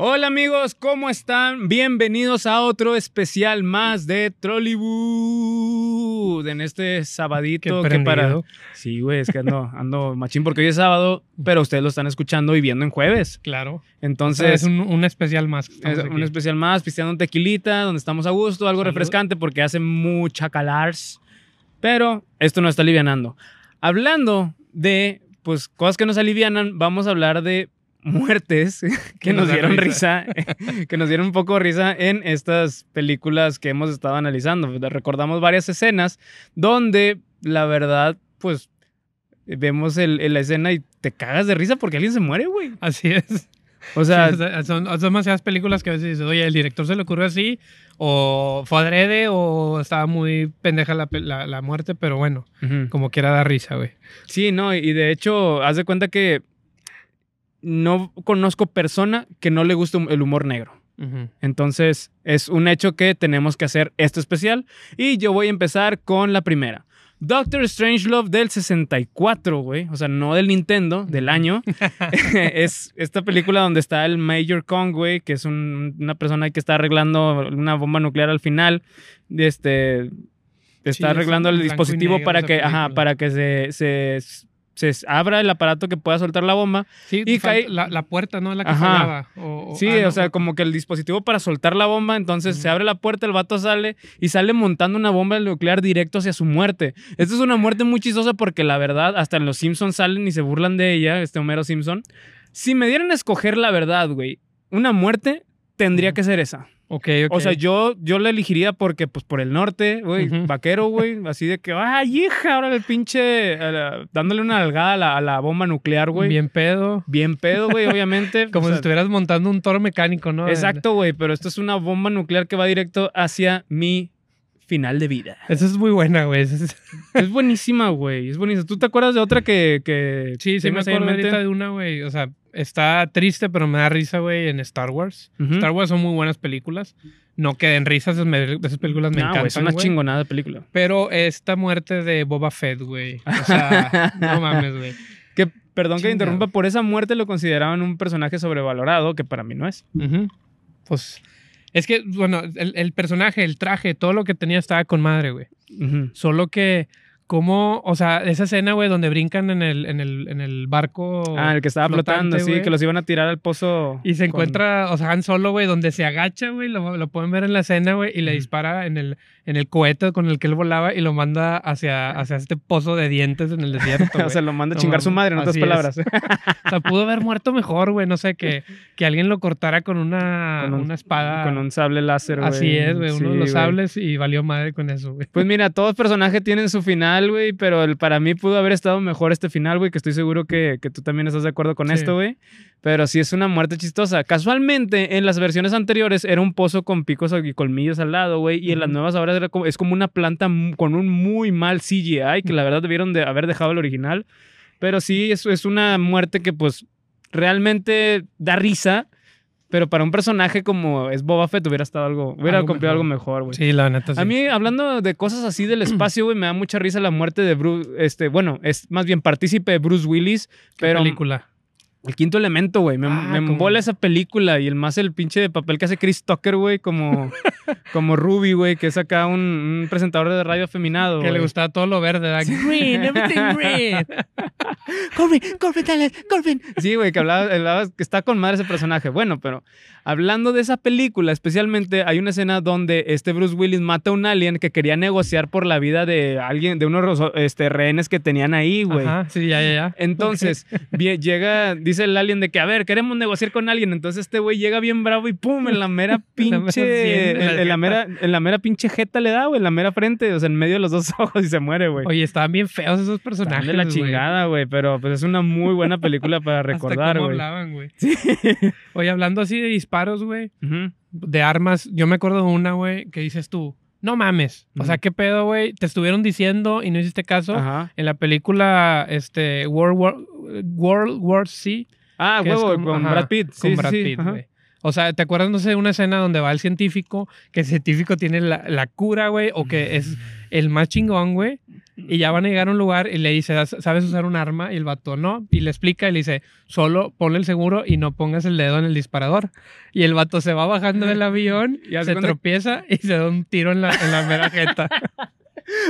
Hola amigos, ¿cómo están? Bienvenidos a otro especial más de Trollywood en este sabadito Qué que para... Sí, güey, es que ando, ando machín porque hoy es sábado, pero ustedes lo están escuchando y viendo en jueves. Claro. Entonces, es un, un especial más. es un especial más, pisteando un tequilita, donde estamos a gusto, algo Salud. refrescante porque hace mucha calars. Pero esto nos está alivianando. Hablando de pues cosas que nos alivianan, vamos a hablar de muertes que nos dieron risa, que nos dieron un poco de risa en estas películas que hemos estado analizando. Recordamos varias escenas donde la verdad, pues vemos el, el- la escena y te cagas de risa porque alguien se muere, güey. Así es. O sea, Sí, son, son demasiadas películas que a veces dices, oye, el director se le ocurrió así, o fue adrede, o estaba muy pendeja la, la- la muerte, pero bueno, como quiera dar risa, güey. Sí, no, y de hecho, haz de cuenta que no conozco persona que no le guste el humor negro. Entonces, es un hecho que tenemos que hacer esto especial. Y yo voy a empezar con la primera. Doctor Strangelove del 64, güey. O sea, no del Nintendo, del año. es esta película donde está el Major Kong, güey, que es un- una persona que está arreglando una bomba nuclear al final. Este. Está es arreglando el dispositivo para que, ajá, para que se, se, se abra el aparato que pueda soltar la bomba. Sí, Y cae- la, la puerta, ¿no? La que fallaba. O, o- Sí, ah, no, o sea, como que el dispositivo para soltar la bomba, entonces se abre la puerta, el vato sale y sale montando una bomba nuclear directo hacia su muerte. Esta es una muerte muy chistosa porque la verdad, hasta en los Simpsons salen y se burlan de ella, este Homero Simpson. Si me dieran a escoger la verdad, güey, una muerte tendría que ser esa. Ok, ok. O sea, yo, yo la elegiría porque, pues, por el norte, güey, vaquero, güey, así de que, ¡ay, hija! Ahora el pinche, la- dándole una algada a la, a la bomba nuclear, güey. Bien, Bien pedo. pedo, güey, obviamente. Como O si estuvieras montando un toro mecánico, ¿no? Exacto, güey, pero esto es una bomba nuclear que va directo hacia mi final de vida. Esa es muy buena, güey. Es- Es buenísima, güey, es buenísima. ¿Tú te acuerdas de otra que... que Sí, sí me acuerdo ahorita de una, güey. O sea, está triste, pero me da risa, güey, en Star Wars. Star Wars son muy buenas películas. No queden risas, esas, me- esas películas me No, encantan, es una chingonada de película. Pero esta muerte de Boba Fett, güey. O sea, no mames, güey. Que, perdón que interrumpa, por esa muerte lo consideraban un personaje sobrevalorado, que para mí no es. Ujú. Pues es que, bueno, el, el personaje, el traje, todo lo que tenía estaba con madre, güey. Solo que, como, o sea, esa escena, güey, donde brincan en el, en el, en el barco. Ah, el que estaba flotando, sí, que los iban a tirar al pozo. Y se con- encuentra, o sea, Han Solo, güey, donde se agacha, güey, lo, lo pueden ver en la escena, güey, y le dispara en el, en el cohete con el que él volaba y lo manda hacia, hacia este pozo de dientes en el desierto, o sea, lo manda a No chingar su madre, en otras palabras. O sea, pudo haber muerto mejor, güey, no sé, que, que alguien lo cortara con una, Con un- una espada. Con un sable láser, güey. Así es, güey, uno Sí, de los sables y valió madre con eso, güey. Pues mira, todos personajes tienen su final, güey, pero el, para mí pudo haber estado mejor este final, güey, que estoy seguro que, que tú también estás de acuerdo con Sí. esto, güey. Pero sí es una muerte chistosa. Casualmente, en las versiones anteriores era un pozo con picos y colmillos al lado, güey, y en las nuevas ahora era como- es como una planta con un muy mal CGI, que la verdad debieron de haber dejado el original. Pero sí, es, es una muerte que pues realmente da risa. Pero para un personaje como es Boba Fett hubiera estado algo, hubiera Algo cumplido algo mejor. mejor, güey. Sí, la neta, sí. A mí, hablando de cosas así del espacio, güey, me da mucha risa la muerte de Bruce. Este, bueno, es más bien partícipe de Bruce Willis, ¿Qué pero película. el quinto elemento, güey. Me, Ah, me embola esa película y el más el pinche de papel que hace Chris Tucker, güey, como, como Ruby, güey, que es acá un, un presentador de radio afeminado. Que le gustaba todo lo verde, ¿verdad? Green, everything green. Corbin, Corbin, dale, Corbin. Sí, güey, que hablaba, hablaba- que está con madre ese personaje. Bueno, pero hablando de esa película, especialmente hay una escena donde este Bruce Willis mata a un alien que quería negociar por la vida de alguien, de unos este, rehenes que tenían ahí, güey. Ajá, sí, ya, ya, ya. Entonces, llega, dice el alien de que, a ver, queremos negociar con alguien. Entonces este güey llega bien bravo y pum, en la mera pinche, en la en, mera, en la mera pinche jeta le da, güey, en la mera frente, o sea, en medio de los dos ojos y se muere, güey. Oye, estaban bien feos esos Están personajes. de la chingada, güey, pero pues es una muy buena película para recordar, güey. hablaban, güey. Oye, hablando así de disparos, güey, de armas, yo me acuerdo de una, güey, que dices tú, no mames. O sea. ¿qué pedo, güey? Te estuvieron diciendo y no hiciste caso. Ajá. En la película, este, World War, World War C. Ah, huevo, con ajá, Brad Pitt. Sí, con sí, Brad Pitt. O sea, ¿te acuerdas, no sé, de una escena donde va el científico, que el científico tiene la, la cura, güey, o que es el más chingón, güey? Y ya van a llegar a un lugar y le dice, ¿sabes usar un arma? Y el vato no. Y le explica y le dice, solo ponle el seguro y no pongas el dedo en el disparador. Y el vato se va bajando del avión, Y se cuenta- tropieza y se da un tiro en la, en la mera jeta.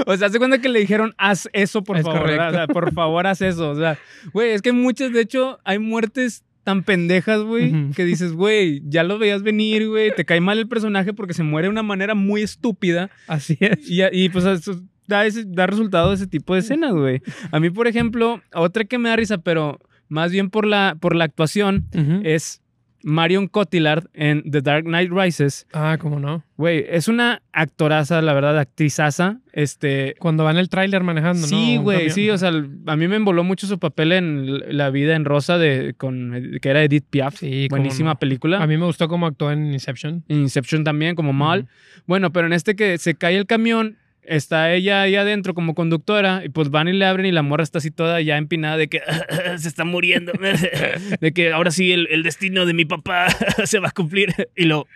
O sea, hace cuenta que le dijeron, haz eso, por Es favor. O sea, por favor, haz eso. O sea, güey, es que muchas, de hecho, hay muertes tan pendejas, güey, que dices, güey, ya lo veías venir, güey, te cae mal el personaje porque se muere de una manera muy estúpida. Así es. Y, y, pues eso da, ese, da resultado de ese tipo de escenas, güey. A mí, por ejemplo, otra que me da risa, pero más bien por la, por la actuación, es Marion Cotillard en The Dark Knight Rises. Ah, ¿cómo no? Güey, es una actoraza, la verdad, actrizaza. Este, Cuando va en el tráiler manejando, ¿no? Sí, Un güey, sí, o sea, a mí me envoló mucho su papel en La vida en rosa de con que era Edith Piaf. Sí, Buenísima no. película. A mí me gustó cómo actuó en Inception. Inception también como mal. Bueno, pero en este que se cae el camión, está ella ahí adentro como conductora y pues van y le abren y la morra está así toda ya empinada de que se está muriendo, de que ahora sí el, el destino de mi papá se va a cumplir y lo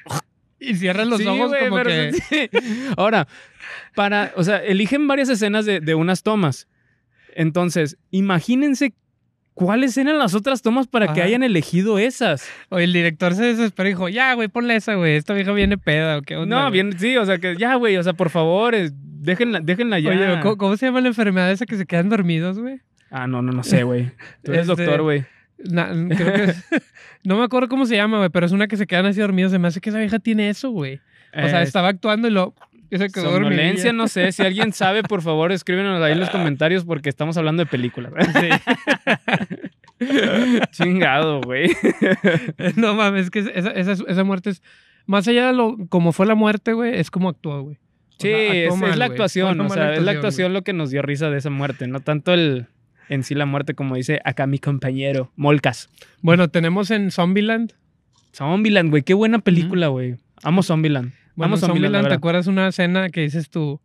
Y cierran los Sí, ojos güey, como que... sí. Ahora, para, o sea, eligen varias escenas de, de unas tomas. Entonces, imagínense cuáles eran las otras tomas para que hayan elegido esas. Oye, el director se desesperó y dijo, ya, güey, ponle esa, güey. Esta vieja viene peda o qué onda. No, güey?" bien, sí, o sea, que ya, güey, o sea, por favor, es- déjenla, déjenla ya. Oye, ¿cómo, cómo se llama la enfermedad esa que se quedan dormidos, güey? Ah, no, no, no sé, güey. Tú eres Este, doctor, güey. Na- creo que es- no me acuerdo cómo se llama, güey, pero es una que se quedan así dormidos. Se me hace que esa vieja tiene eso, güey. O sea, Eh, estaba actuando y lo... y se quedó Somnolencia, no sé. Si alguien sabe, por favor, escríbenos ahí en los comentarios porque estamos hablando de películas. Chingado, güey. no mames, es que esa, esa, esa muerte es... Más allá de lo como fue la muerte, güey, es como actuó, güey. O Sí, sea, es, la actuación, o sea, es la güey. actuación lo que nos dio risa de esa muerte, no tanto el en sí la muerte como dice acá mi compañero Molcas. Bueno, tenemos en Zombieland. Zombieland, güey, qué buena película, güey. Amo Zombieland. Bueno, Amo en Zombieland, la Zombieland, ¿te acuerdas una escena que dices tú,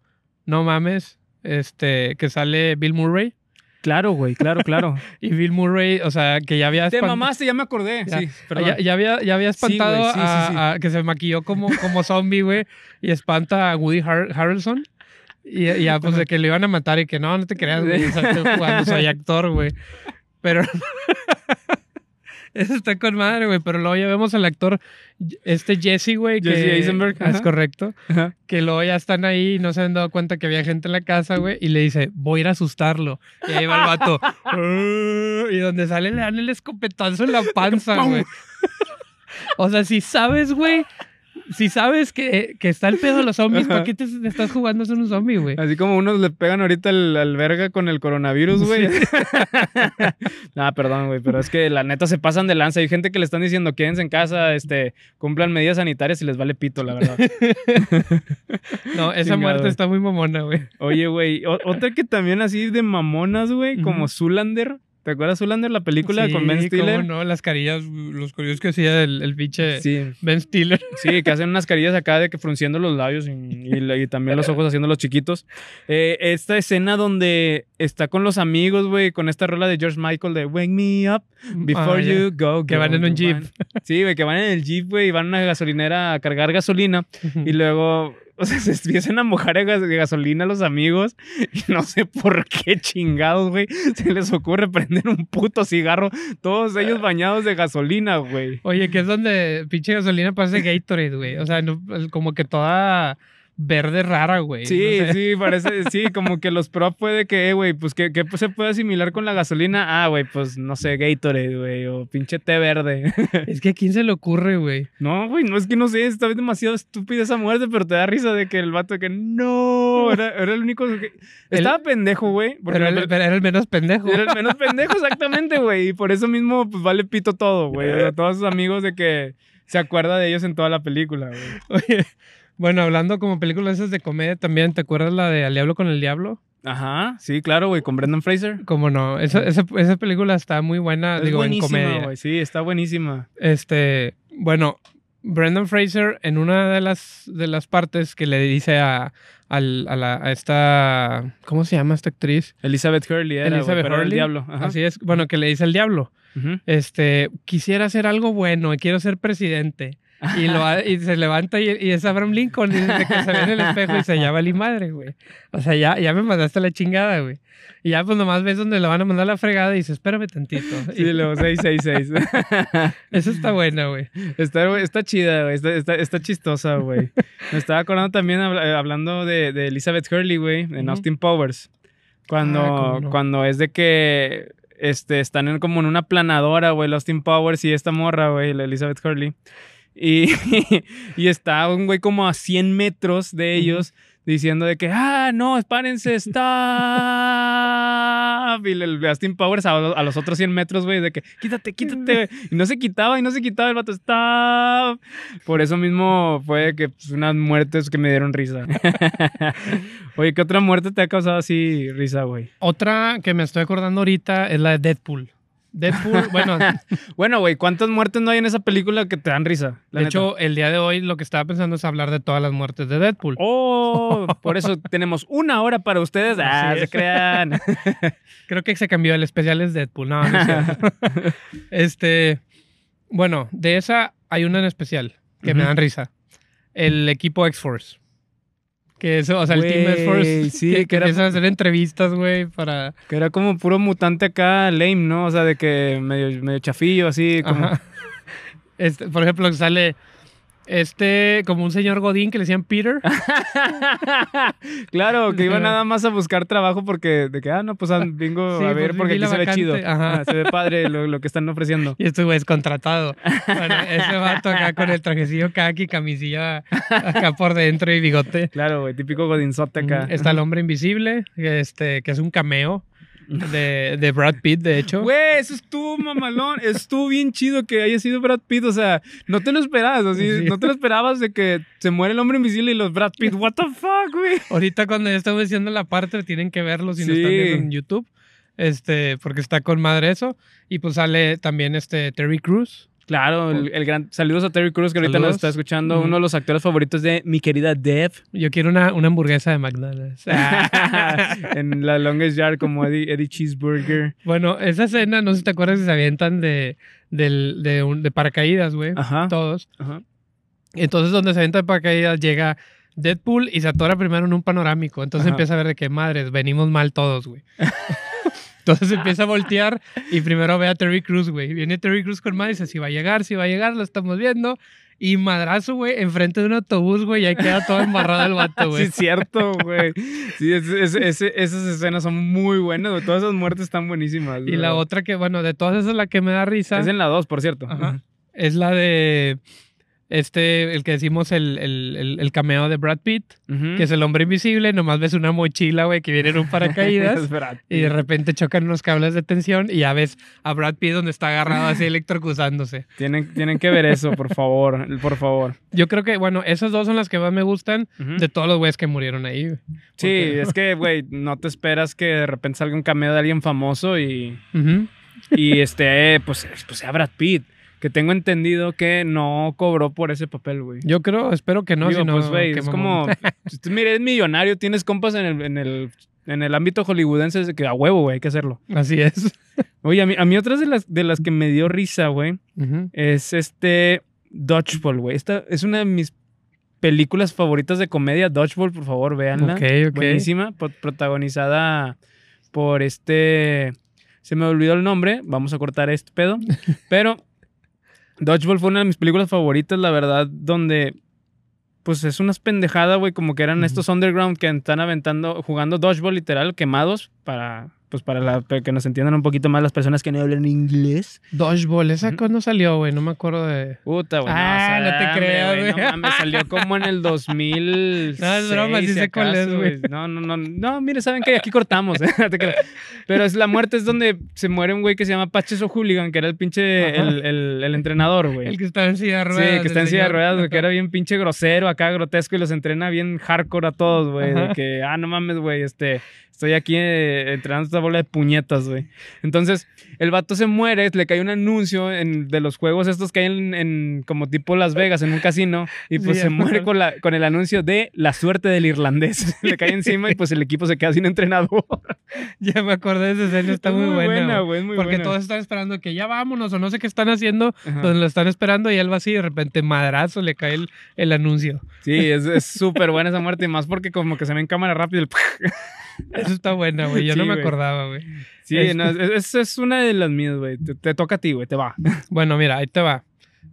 no mames, este, que sale Bill Murray? Claro, güey, claro, claro. Y Bill Murray, o sea, que ya había Te mamaste, ya me acordé. Ya. Sí, perdón. Ya, ya había, ya había Sí, espantado güey, sí, sí, a, sí. a- que se maquilló como, como zombie, güey, y espanta a Woody Har- Harrelson. Y, y ya, pues, de que le iban a matar y que no, no te creas, güey, o sea, estoy jugando, soy actor, güey. Pero... Eso está con madre, güey, pero luego ya vemos al actor, este Jesse, güey, que... Jesse Eisenberg, Ah, Es ajá. correcto. Ajá. Que luego ya están ahí y no se han dado cuenta que había gente en la casa, güey, y le dice, voy a ir a asustarlo. Y ahí va el vato. Y donde sale le dan el escopetazo en la panza, güey. O sea, si sabes, güey, si sabes que, que está el pedo de los zombies, ¿para qué te, te estás jugando a ser un zombie, güey? Así como unos le pegan ahorita al, al verga con el coronavirus, güey. nah, perdón, güey, pero es que la neta se pasan de lanza. Hay gente que le están diciendo, quédense en casa, este, cumplan medidas sanitarias y les vale pito, la verdad. No, esa Chingado. muerte está muy mamona, güey. Oye, güey, otra que también así de mamonas, güey, como. Zulander. ¿Te acuerdas Zulander, la película Sí, con Ben cómo Stiller? no, las carillas, los carillas que hacía el, el pinche Sí, Ben Stiller. sí, que hacen unas carillas acá de que frunciendo los labios y, y- y también los ojos haciendo los chiquitos. Eh, esta escena donde está con los amigos, güey, con esta rola de George Michael de Wake Me Up Before Ah. You Go. Que go, van en un jeep. Sí, güey, que van en el jeep, güey, y van a una gasolinera a cargar gasolina. Y luego, o sea, se empiezan a mojar de, gas- de gasolina los amigos. Y no sé por qué chingados, güey, se les ocurre prender un puto cigarro. Todos ellos bañados de gasolina, güey. Oye, que es donde pinche gasolina parece Gatorade, güey. O sea, como que toda verde rara, güey. Sí, No sé. sí, parece, sí, como que los pro puede que, eh, güey, pues que, que se puede asimilar con la gasolina. Ah, güey, pues no sé, Gatorade, güey, o pinche té verde. Es que a quién se le ocurre, güey. No, güey, no es que no sé, está demasiado estúpida esa muerte, pero te da risa de que el vato de que no, era, era el único que... Estaba pendejo, güey. Pero, el- era el menos pendejo. Era el menos pendejo, exactamente, güey. Y por eso mismo, pues vale pito todo, güey. Sea, todos sus amigos de que se acuerda de ellos en toda la película, güey. Oye, bueno, hablando como películas esas de comedia también, ¿te acuerdas la de Al Diablo con el Diablo? Ajá, sí, claro, güey, con Brendan Fraser. Como no, esa, esa, esa película está muy buena, Es digo, en buenísima, comedia. güey. Sí, está buenísima. Este, bueno, Brendan Fraser en una de las, de las partes que le dice a, a, la, a esta, ¿cómo se llama esta actriz? Elizabeth Hurley era, Elizabeth pero era el Hurley. diablo. Ajá. Así es, bueno, que le dice al diablo, Este, quisiera hacer algo bueno y quiero ser presidente. Y, lo, y se levanta y, y es Abraham Lincoln. Y desde que se ve en el espejo y se llama mi madre, güey. O sea, ya, ya me mandaste la chingada, güey. Y ya pues nomás ves donde le van a mandar la fregada y dices, espérame tantito. Sí, Y luego 666. Eso está buena, güey. Está, está chida, güey. Está, está, está chistosa, güey. Me estaba acordando también eh, hablando de, de Elizabeth Hurley, güey, en. Austin Powers. Cuando, Ah, no. cuando es de que este, están en, como en una planadora, güey, Austin Powers y esta morra, güey, la Elizabeth Hurley. Y, y está un güey como a 100 metros de ellos diciendo de que, ah, no, espárense, stop. Y el Austin Powers a, a los otros 100 metros, güey, de que, quítate, quítate. Y no se quitaba y no se quitaba el vato, stop. Por eso mismo fue que pues, unas muertes que me dieron risa. Oye, ¿qué otra muerte te ha causado así risa, güey? Otra que me estoy acordando ahorita es la de Deadpool. Deadpool, bueno, Bueno, güey, ¿cuántas muertes no hay en esa película que te dan risa? La de neta? hecho, el día de hoy lo que estaba pensando es hablar de todas las muertes de Deadpool. Oh, por eso tenemos una hora para ustedes. Ah, se crean. Creo que se cambió, el especial es Deadpool. No, no es este, bueno, de esa hay una en especial que me dan risa. El equipo X-Force. Que eso, o sea, el Team Güey, X-Force. sí, que, que era- empiezan a hacer entrevistas, güey, para... Que era como puro mutante acá, lame, ¿no? O sea, de que medio, medio chafillo, así como. Este, por ejemplo, sale este, como un señor Godín que le decían Peter. claro, que iba nada más a buscar trabajo porque, de que, ah, no, pues ah, vengo Sí, a ver pues, porque vi aquí se ve chido. ajá. Se ve padre lo, lo que están ofreciendo. Y este güey es contratado. Bueno, ese vato acá con el trajecillo kaki, camisilla acá por dentro y bigote. Claro, güey, típico godinzote acá. Está el hombre invisible, este, que es un cameo de, de Brad Pitt, de hecho. Güey, eso estuvo mamalón. estuvo bien chido que haya sido Brad Pitt. O sea, no te lo esperabas. Así, Sí. No te lo esperabas de que se muere el hombre invisible y los Brad Pitt. What the fuck, güey. Ahorita cuando ya estamos diciendo la parte, tienen que verlo si no Sí. están viendo en YouTube. Este, porque está con madre eso. Y pues sale también este Terry Crews. Claro, el, el gran. Saludos a Terry Cruz que ahorita nos está escuchando. Uno de los actores favoritos de mi querida Dev. Yo quiero una, una hamburguesa de McDonald's. en la Longest Yard como Eddie, Eddie Cheeseburger. bueno, esa escena, no sé si te acuerdas que se avientan de, del- de, un- de paracaídas, güey. Ajá. Todos. Ajá. Entonces, donde se avienta de paracaídas, llega Deadpool y se atora primero en un panorámico. Entonces Ajá. empieza a ver de qué madres, venimos mal todos, güey. Entonces empieza a voltear y primero ve a Terry Crews, güey. Viene Terry Crews con madre y dice, si va a llegar, si va a llegar, lo estamos viendo. Y madrazo, güey, enfrente de un autobús, güey, y ahí queda todo embarrado el vato, Sí, güey. es cierto, güey. Sí, es- es- ese- esas escenas son muy buenas. güey. Todas esas muertes están buenísimas. y la güey. otra que, bueno, de todas esas la que me da risa Es en la 2, por cierto. Ajá. es la de este, el que decimos el, el, el- el cameo de Brad Pitt, que es el hombre invisible, nomás ves una mochila, güey, que viene en un paracaídas. Y de repente chocan unos cables de tensión y ya ves a Brad Pitt donde está agarrado así electrocutándose. Tienen, tienen que ver eso, por favor. Por favor. Yo creo que, bueno, esas dos son las que más me gustan de todos los güeyes que murieron ahí. Sí, es que, güey, no te esperas que de repente salga un cameo de alguien famoso y, y este, pues, pues sea Brad Pitt. Que tengo entendido que no cobró por ese papel, güey. Yo creo, espero que no, Digo, si no, pues, güey, es como, tú, mire, es millonario, tienes compas en el, en el, en el ámbito hollywoodense de que a huevo, güey, hay que hacerlo. Así es. Oye, a mí, a mí otras de las, de las que me dio risa, güey, es este Dodgeball, güey. Esta es una de mis películas favoritas de comedia. Dodgeball, por favor, véanla. Ok, ok. Buenísima, pro- protagonizada por este... Se me olvidó el nombre, vamos a cortar este pedo. Pero Dodgeball fue una de mis películas favoritas, la verdad, donde... Pues es unas pendejadas, güey, como que eran estos underground que están aventando, jugando dodgeball literal, quemados, para, pues para, la- para que nos entiendan un poquito más las personas que no hablan inglés. Dodgeball, ¿esa Ujú. cuándo salió, güey? No me acuerdo de... Puta, güey. Ah, no te creo, güey. No mames, salió como en el 2000. No, es broma, sí sé cuál es, güey. No, no, no. No, mire, saben que aquí cortamos. ¿eh? Pero es la muerte es donde se muere un güey que se llama Paches O'Hooligan, que era el pinche, el, el, el entrenador, güey. El que estaba en silla de Sí, ruedas. que está en silla de ruedas, güey, que era bien pinche grosero acá, grotesco, y los entrena bien hardcore a todos, güey. De que, ah, no mames, güey, este, Estoy aquí eh, entrenando esta bola de puñetas, güey. Entonces, el vato se muere, le cae un anuncio en- de los juegos estos que hay en, en como tipo Las Vegas, en un casino, y pues Sí, se muere con, la, con el anuncio de la suerte del irlandés. le cae encima y pues el equipo se queda sin entrenador. Ya me acordé de esa escena, está Es muy, buena. güey. muy Porque buena. todos están esperando que ya vámonos o no sé qué están haciendo, Ajá. donde lo están esperando y él va así y de repente madrazo le cae el, el anuncio. Sí, es es súper buena esa muerte, y más porque como que se ve en cámara rápido el... Eso está buena, güey. Yo Sí, no me güey. acordaba, güey. Sí, Es- no, es- es una de las mías, güey. Te, te toca a ti, güey, te va. Bueno, mira, ahí te va.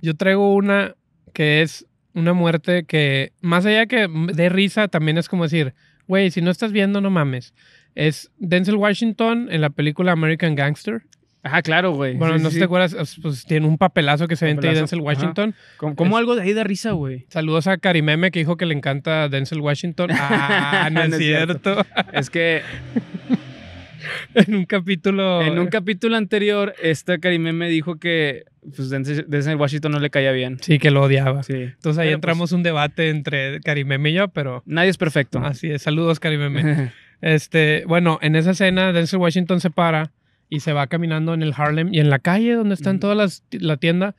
Yo traigo una que es una muerte que, más allá que de risa, también es como decir, güey, si no estás viendo, no mames. Es Denzel Washington en la película American Gangster. Ajá, claro, güey. Bueno, Sí, no sí, sé si sí. te acuerdas, pues tiene un papelazo que se vende ahí Denzel. Washington. ¿Cómo, cómo Es- algo de ahí da risa, güey? Saludos a Karimeme que dijo que le encanta Denzel Washington. Ah, no, No es cierto. cierto. Es que en un capítulo. en un capítulo anterior, esta Karime me dijo que pues Denzel Washington no le caía bien. Sí, que lo odiaba. Sí. Entonces ahí Pero, entramos un debate entre Karimeme y yo, pero Nadie es perfecto. así es. Saludos, Karimeme. Este, bueno, en esa escena Denzel Washington se para y se va caminando en el Harlem y en la calle donde están Ujú. todas las la tienda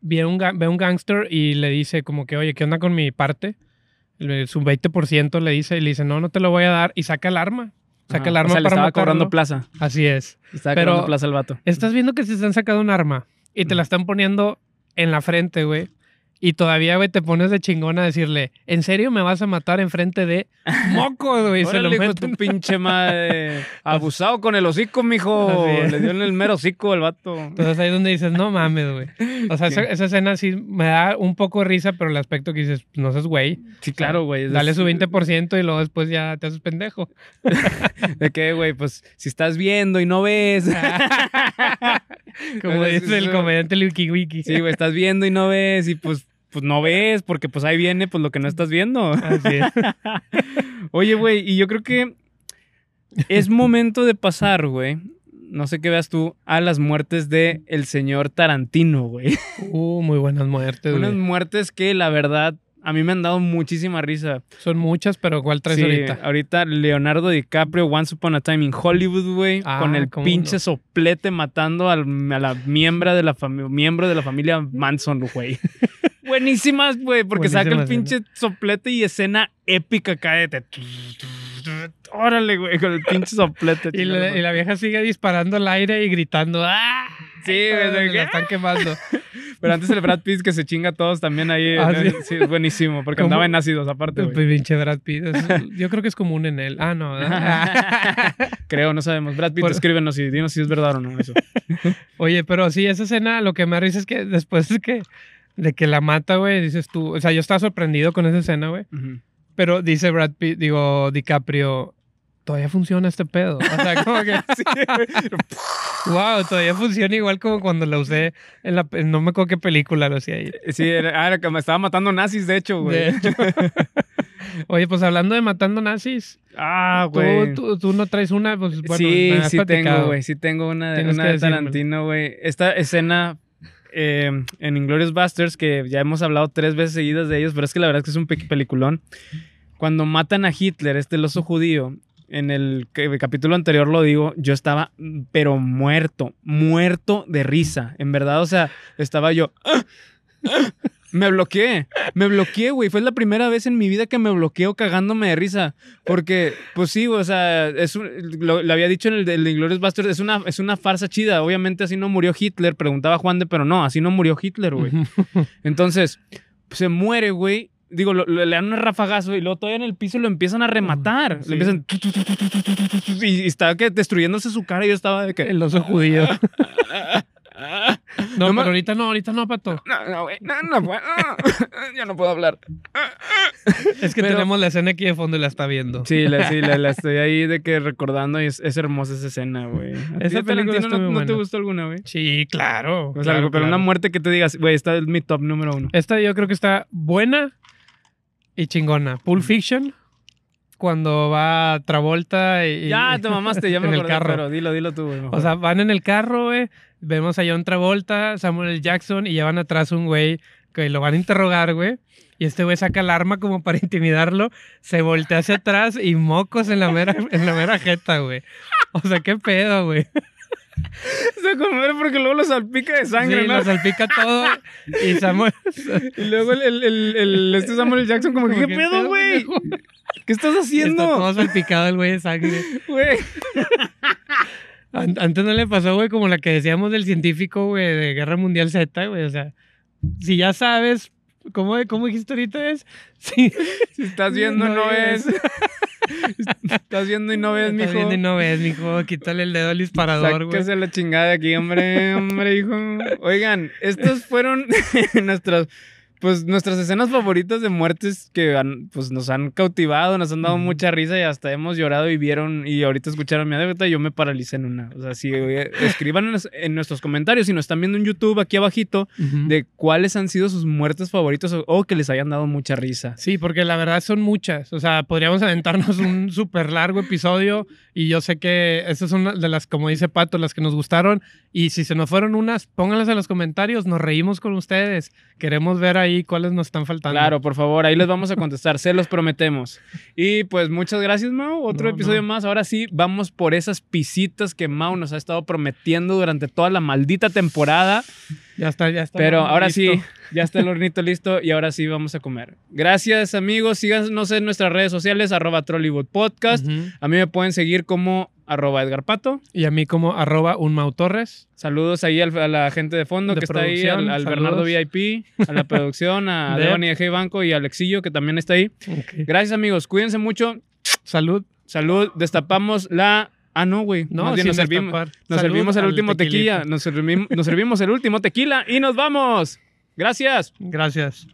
ve un ve un gangster y le dice como que, "Oye, ¿qué onda con mi parte?" Le- Su 20% le dice y le dice, "No, no te lo voy a dar" y saca el arma. Saca Ajá. el arma o sea, le estaba cobrando plaza. Así es. Estaba Pero- cobrando plaza al vato. Estás viendo que se están sacando un arma y te la están poniendo en la frente, güey. Y todavía, güey, te pones de chingón a decirle, ¿en serio me vas a matar en frente de moco, güey? Se lo meten. tu pinche madre. Abusado con el hocico, mijo. Le dio en el mero hocico al vato. Entonces ahí es donde dices, no mames, güey. O sea, esa, escena sí me da un poco de risa, pero el aspecto que dices, no seas güey. Sí, claro, güey. Dale su 20% y luego después ya te haces pendejo. ¿De qué, güey? Pues si estás viendo y no ves. Como dice el comediante Luiki Wiki. Sí, güey, estás viendo y no ves y pues, pues no ves porque pues ahí viene pues lo que no estás viendo. Así es. Oye, güey, y yo creo que es momento de pasar, güey. No sé qué veas tú a las muertes de el señor Tarantino, güey. Uh, muy buenas muertes, Unas güey. muertes que la verdad a mí me han dado muchísima risa. Son muchas, pero ¿cuál traes Sí, ah, ahorita? Leonardo DiCaprio, Once Upon a Time in Hollywood, güey, Ah, con el pinche no. soplete matando al- a la miembro de la miembro de la familia Manson, güey. Buenísimas, güey, porque saca el pinche soplete y escena épica cállate. Órale, güey, con el pinche soplete. Y la, y la vieja sigue disparando al aire y gritando ¡Ah! Sí, güey, de la están quemando. Pero antes el Brad Pitt que se chinga a todos también ahí. Ah, ¿no? sí. sí, es buenísimo, porque ¿Cómo? andaba en ácidos aparte, güey. pinche Brad Pitt. es- yo creo que es común en él. Ah, no. Creo, no sabemos. Brad Pitt, Por- escríbenos y dinos si es verdad o no eso. Oye, pero sí, esa escena lo que me risa es que después de que, de que la mata, güey, dices tú. O sea, yo estaba sorprendido con esa escena, güey. Ujú. Pero dice Brad Pitt, digo, DiCaprio, todavía funciona este pedo. O sea, como que. wow, todavía funciona igual como cuando la usé en la. no me acuerdo qué película lo hacía ahí. Sí, era, ah, era que me estaba matando nazis, de hecho, güey. De hecho. Oye, pues hablando de matando nazis, Ah, güey. tú, tú no traes una, pues bueno, sí, me has sí platicado. tengo, güey. Sí tengo una, de- una de. Tarantino, güey. Esta escena eh, en Inglorious Busters, que ya hemos hablado tres veces seguidas de ellos, pero es que la verdad es que es un pe- peliculón. Cuando matan a Hitler, este el oso judío, en el, el capítulo anterior lo digo, yo estaba, pero muerto, muerto de risa. En verdad, o sea, estaba yo... "Ah, ah". Me bloqueé, me bloqueé, güey. Fue la primera vez en mi vida que me bloqueo cagándome de risa. Porque, pues sí, o sea, es un- lo, lo había dicho en el de, Inglourious Basterds, es una, es una farsa chida. Obviamente así no murió Hitler, preguntaba Juan de, pero no, así no murió Hitler, güey. Entonces, se muere, güey. Digo, lo- lo- le dan un rafagazo y luego todavía en el piso lo empiezan a rematar. Sí. Le empiezan... Y, y estaba que destruyéndose su cara y yo estaba de que... El oso judío. No, No me- pero ahorita no, ahorita no, pato. No, no, güey, no, no puedo. Ya no puedo hablar. Es que Pero- tenemos la escena aquí de fondo y la está viendo. Sí, la, sí, la, la estoy ahí de que recordando y es, es hermosa esa escena, güey. ¿A ti Esa película no, no te gustó alguna, güey? Sí, claro. O sea, claro, algo- pero claro. una muerte que te digas, güey, esta es mi top número uno. Esta yo creo que está buena y chingona. Pulp Fiction, cuando va Travolta y... Ya te mamaste, ya me en el carro. pero dilo, dilo tú, güey. O sea, van en el carro, güey. Vemos a John Travolta, Samuel. Jackson y llevan atrás un güey que lo van a interrogar, güey. Y este güey saca el arma como para intimidarlo, se voltea hacia atrás y mocos en la mera, en la mera jeta, güey. O sea, qué pedo, güey. Se come porque luego lo salpica de sangre, Sí, ¿no? lo salpica todo. Y Samuel. Y luego el, el, el, el- este Samuel Jackson como que, como ¿qué que, pedo, güey? ¿Qué estás Está haciendo? todo salpicado el güey de sangre. Güey. An- Antes no le pasó, güey, como la que decíamos del científico, güey, de Guerra Mundial Z, güey. O sea, si ya sabes, ¿cómo, cómo dijiste ahorita es? Sí. Si estás viendo, no, No ves. ves. estás viendo y no ves, Estás mijo. viendo y no ves, mijo. Quítale el dedo al disparador, güey. Sáquese la chingada de aquí, hombre, hombre, hijo. Oigan, estas fueron nuestras, pues, nuestras escenas favoritas de muertes que han- pues, nos han cautivado, nos han dado mucha risa y hasta hemos llorado y vieron y ahorita escucharon mi anécdota y yo me paralicé en una. O sea, si oye, escriban en, nuestros comentarios si nos están viendo en YouTube aquí abajito Ujú. de cuáles han sido sus muertes favoritos o, o que les hayan dado mucha risa. Sí, porque la verdad son muchas. O sea, podríamos aventarnos un súper largo episodio y yo sé que esas son de las, como dice Pato, las que nos gustaron. Y si se nos fueron unas, pónganlas en los comentarios, nos reímos con ustedes. Queremos ver ahí cuáles nos están faltando. Claro, por favor, ahí les vamos a contestar, se los prometemos. Y pues muchas gracias, Mau. Otro No, episodio no. más. Ahora sí, vamos por esas pisitas que Mau nos ha estado prometiendo durante toda la maldita temporada. Ya está, ya está. Pero ahora sí, ya está el hornito listo y ahora sí vamos a comer. Gracias, amigos. Síganos en nuestras redes sociales, arroba Trollywood Podcast. A mí me pueden seguir como arroba Edgar Pato. Y a mí como arroba un Torres. Saludos ahí al- a la gente de fondo De que está ahí, al. Bernardo VIP, a la producción, a De- Devani de G Banco y a Alexillo que también está ahí. Gracias, amigos. Cuídense mucho. Salud. Salud. Destapamos la. Ah, no, güey. No, nos servimos, nos Salud servimos el último tequilita. tequila. Nos servimos, nos servimos el último tequila y nos vamos. Gracias. Gracias.